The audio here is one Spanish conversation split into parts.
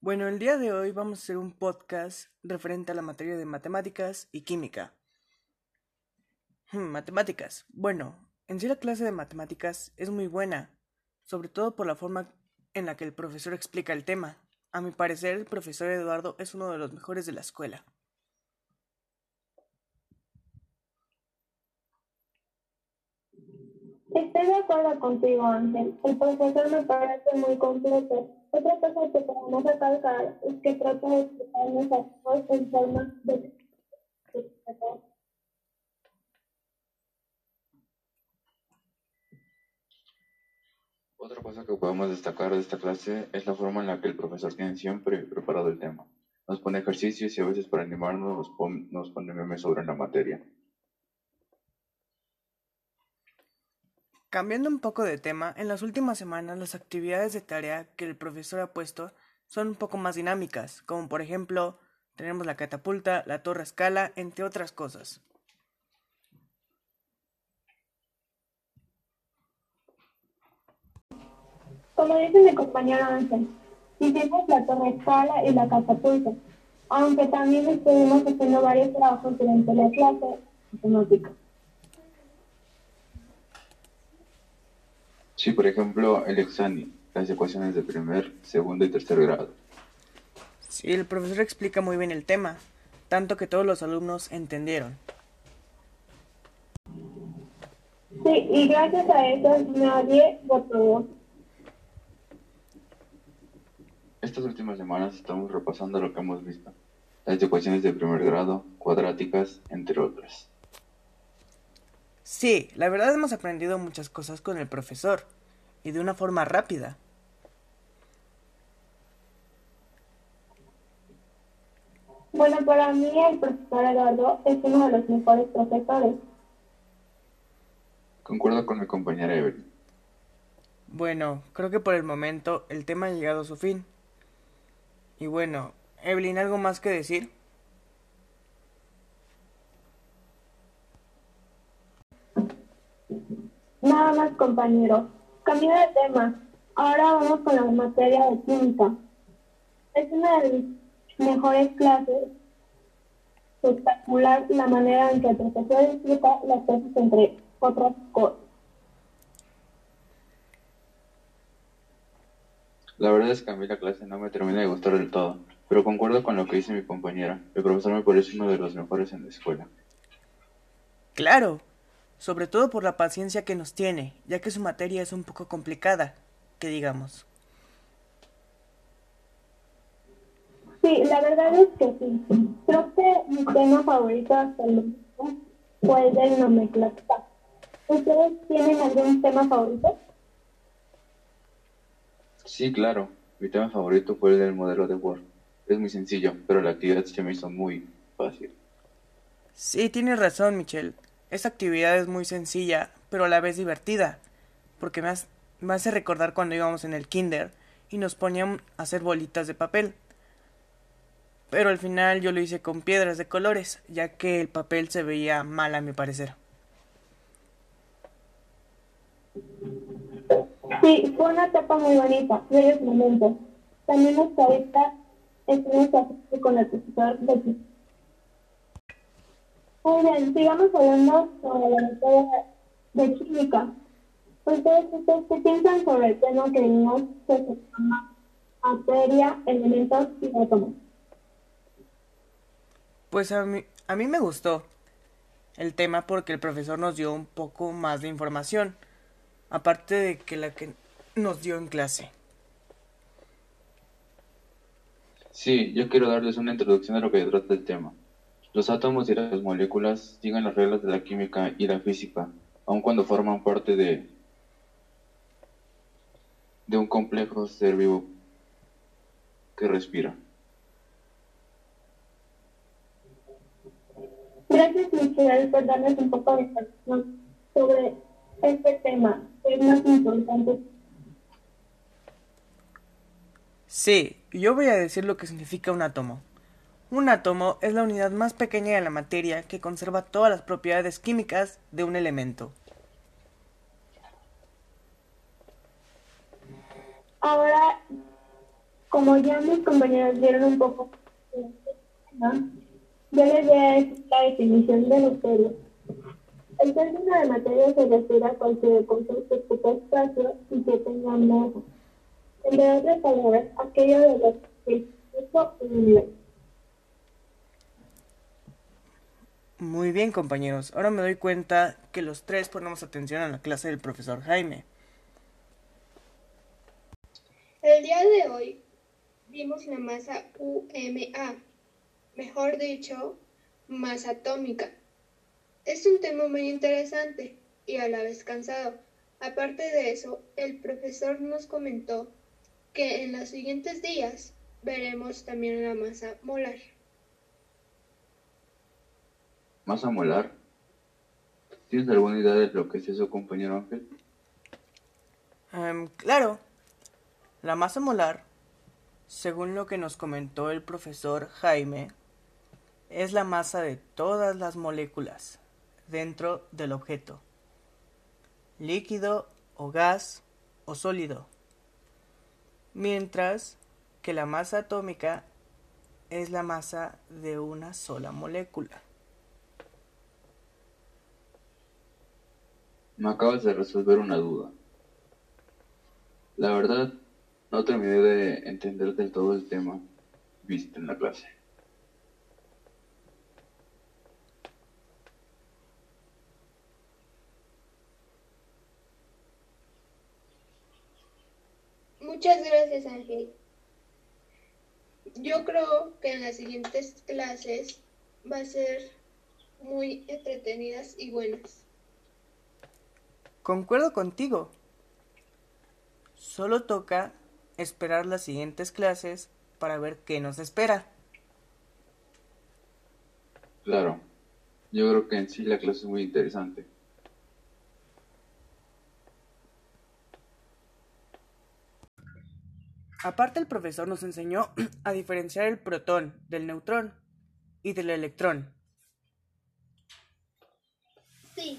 Bueno, el día de hoy vamos a hacer un podcast referente a la materia de matemáticas y química. Hmm, matemáticas. Bueno, en sí la clase de matemáticas es muy buena, sobre todo por la forma en la que el profesor explica el tema. A mi parecer, el profesor Eduardo es uno de los mejores de la escuela. Estoy de acuerdo contigo, Ángel. El profesor me parece muy completo. Otra cosa que podemos recalcar es que trata de explicarnos a todos en forma de Otra cosa que podemos destacar de esta clase es la forma en la que el profesor tiene siempre preparado el tema. Nos pone ejercicios y a veces para animarnos nos pone memes sobre la materia. Cambiando un poco de tema, en las últimas semanas las actividades de tarea que el profesor ha puesto son un poco más dinámicas, como por ejemplo tenemos la catapulta, la torre escala, entre otras cosas. Como dice mi compañero Ángel, hicimos la torre escala y la catapulta, aunque también estuvimos haciendo varios trabajos durante la clase matemática. Sí, por ejemplo, el exani, las ecuaciones de primer, segundo y tercer grado. Sí, el profesor explica muy bien el tema, tanto que todos los alumnos entendieron. Sí, y gracias a eso nadie votó. Estas últimas semanas estamos repasando lo que hemos visto. Las ecuaciones de primer grado, cuadráticas, entre otras. Sí, la verdad hemos aprendido muchas cosas con el profesor, y de una forma rápida. Bueno, para mí el profesor Eduardo es uno de los mejores profesores. Concuerdo con mi compañera Evelyn. Bueno, creo que por el momento el tema ha llegado a su fin. Y bueno, Evelyn, ¿algo más que decir? Nada más, compañero. Cambio de tema. Ahora vamos con la materia de química. Es una de mis mejores clases. Espectacular la manera en que el profesor explica las cosas entre otras cosas. La verdad es que a mí la clase no me termina de gustar del todo, pero concuerdo con lo que dice mi compañera. El profesor me parece uno de los mejores en la escuela. Claro, sobre todo por la paciencia que nos tiene, ya que su materia es un poco complicada, que digamos. Sí, la verdad es que sí. Creo que mi tema favorito hasta el momento fue el del nomenclatura. ¿Ustedes tienen algún tema favorito? Sí, claro. Mi tema favorito fue el del modelo de Word. Es muy sencillo, pero la actividad se me hizo muy fácil. Sí, tienes razón, Michelle. Esta actividad es muy sencilla, pero a la vez divertida, porque me, me hace recordar cuando íbamos en el kinder y nos ponían a hacer bolitas de papel. Pero al final yo lo hice con piedras de colores, ya que el papel se veía mal a mi parecer. Sí, fue una etapa muy bonita, varios momentos. También hasta ahorita estuvimos con el profesor de muy bien, sigamos hablando sobre la materia de química. Ustedes, ¿ustedes qué piensan sobre el tema que vimos que se llama materia, elementos y átomos? Pues a mí, a mí me gustó el tema porque el profesor nos dio un poco más de información, aparte de que la que nos dio en clase. Sí, yo quiero darles una introducción a lo que trata el tema. Los átomos y las moléculas siguen las reglas de la química y la física, aun cuando forman parte de, de un complejo ser vivo que respira. Gracias, Michelle, por darnos un poco de información sobre este tema, que es más importante. Sí, yo voy a decir lo que significa un átomo. Un átomo es la unidad más pequeña de la materia que conserva todas las propiedades químicas de un elemento. Ahora, como ya mis compañeros vieron un poco, yo les voy a decir la definición de materia. El término de materia se refiere a cualquier cosa que ocupe espacio y que tenga masa. En otras palabras, aquello de lo que es el universo. Muy bien, compañeros. Ahora me doy cuenta que los tres ponemos atención a la clase del profesor Jaime. El día de hoy vimos la masa UMA, mejor dicho, masa atómica. Es un tema muy interesante y a la vez cansado. Aparte de eso, el profesor nos comentó que en los siguientes días veremos también la masa molar. ¿Masa molar? ¿Tienes alguna idea de lo que es eso, compañero Ángel? Em, claro. La masa molar, según lo que nos comentó el profesor Jaime, es la masa de todas las moléculas dentro del objeto, líquido o gas o sólido, mientras que la masa atómica es la masa de una sola molécula. Me acabas de resolver una duda. La verdad, no terminé de entender del todo el tema visto en la clase. Muchas gracias, Ángel. Yo creo que en las siguientes clases va a ser muy entretenidas y buenas. Concuerdo contigo. Solo toca esperar las siguientes clases para ver qué nos espera. Claro, yo creo que en sí la clase es muy interesante. Aparte el profesor nos enseñó a diferenciar el protón del neutrón y del electrón. Sí,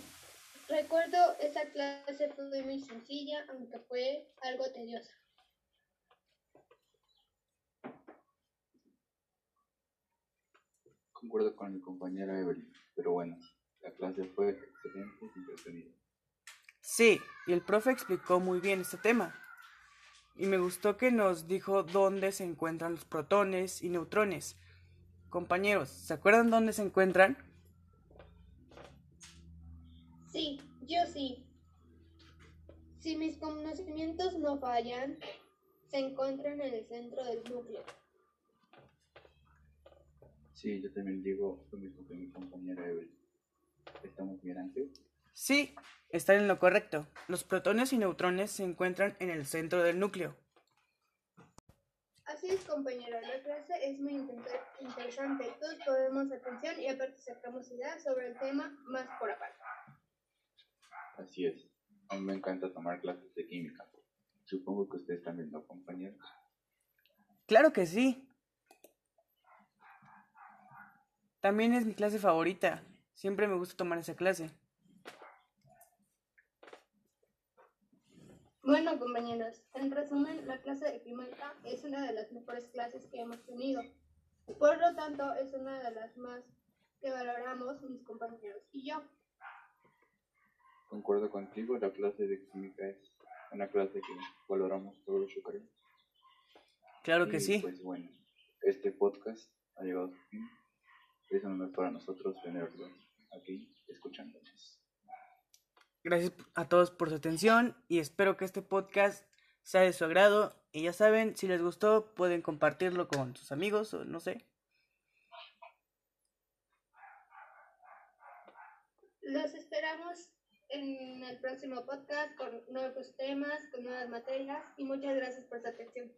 Recuerdo esa clase fue muy sencilla, aunque fue algo tediosa. Concuerdo con mi compañera Evelyn, pero bueno, la clase fue excelente y entretenida. Sí, y el profe explicó muy bien este tema. Y me gustó que nos dijo dónde se encuentran los protones y neutrones. Compañeros, ¿se acuerdan dónde se encuentran? Sí, yo sí. Si mis conocimientos no fallan, se encuentran en el centro del núcleo. Sí, yo también digo lo mismo que mi compañera Evelyn. ¿Estamos bien, Ángel? Sí, están en lo correcto. Los protones y neutrones se encuentran en el centro del núcleo. Así es, compañero. La clase es muy interesante. Todos podemos atención y aparte sacamos ideas sobre el tema más por aparte. Así es. A mí me encanta tomar clases de química. Supongo que ustedes también lo compañeros. Claro que sí. También es mi clase favorita. Siempre me gusta tomar esa clase. Bueno, compañeros, en resumen, la clase de química es una de las mejores clases que hemos tenido. Por lo tanto, es una de las más que valoramos mis compañeros y yo. Concuerdo contigo, la clase de química es una clase que valoramos todos, yo creo. Claro que Y, sí. Pues bueno, este podcast ha llegado a su fin. Es un honor para nosotros tenerlos aquí escuchándonos. Gracias a todos por su atención y espero que este podcast sea de su agrado. Y ya saben, si les gustó, pueden compartirlo con sus amigos o no sé. Los esperamos en el próximo podcast con nuevos temas, con nuevas materias y muchas gracias por su atención.